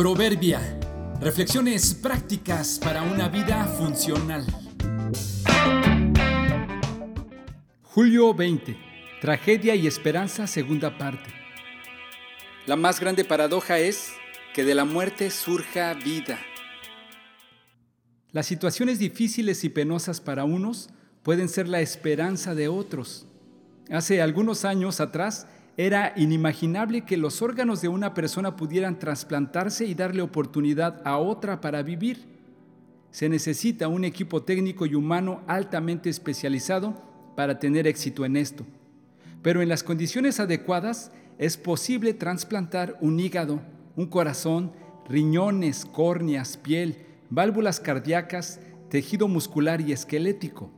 Proverbia. Reflexiones prácticas para una vida funcional. Julio 20. Tragedia y esperanza, segunda parte. La más grande paradoja es que de la muerte surja vida. Las situaciones difíciles y penosas para unos pueden ser la esperanza de otros. Hace algunos años atrás, era inimaginable que los órganos de una persona pudieran trasplantarse y darle oportunidad a otra para vivir. Se necesita un equipo técnico y humano altamente especializado para tener éxito en esto. Pero en las condiciones adecuadas es posible trasplantar un hígado, un corazón, riñones, córneas, piel, válvulas cardíacas, tejido muscular y esquelético.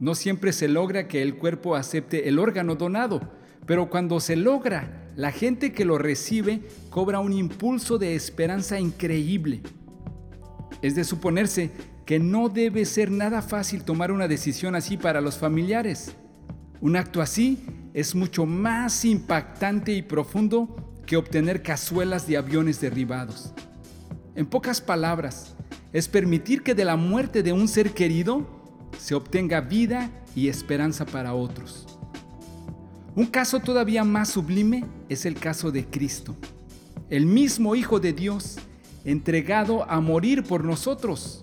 No siempre se logra que el cuerpo acepte el órgano donado, pero cuando se logra, la gente que lo recibe cobra un impulso de esperanza increíble. Es de suponerse que no debe ser nada fácil tomar una decisión así para los familiares. Un acto así es mucho más impactante y profundo que obtener cazuelas de aviones derribados. En pocas palabras, es permitir que de la muerte de un ser querido se obtenga vida y esperanza para otros. Un caso todavía más sublime es el caso de Cristo, el mismo Hijo de Dios, entregado a morir por nosotros.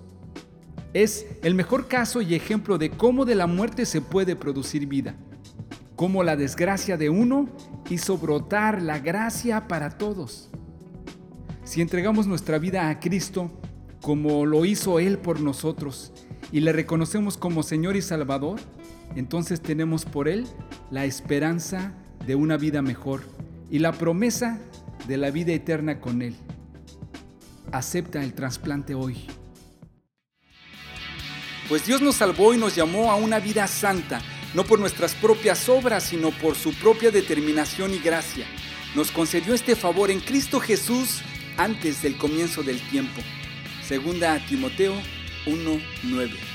Es el mejor caso y ejemplo de cómo de la muerte se puede producir vida, cómo la desgracia de uno hizo brotar la gracia para todos. Si entregamos nuestra vida a Cristo, como lo hizo Él por nosotros, y le reconocemos como Señor y Salvador, entonces tenemos por Él la esperanza de una vida mejor y la promesa de la vida eterna con Él. Acepta el trasplante hoy. Pues Dios nos salvó y nos llamó a una vida santa, no por nuestras propias obras, sino por su propia determinación y gracia. Nos concedió este favor en Cristo Jesús antes del comienzo del tiempo. Segunda a Timoteo 1:9.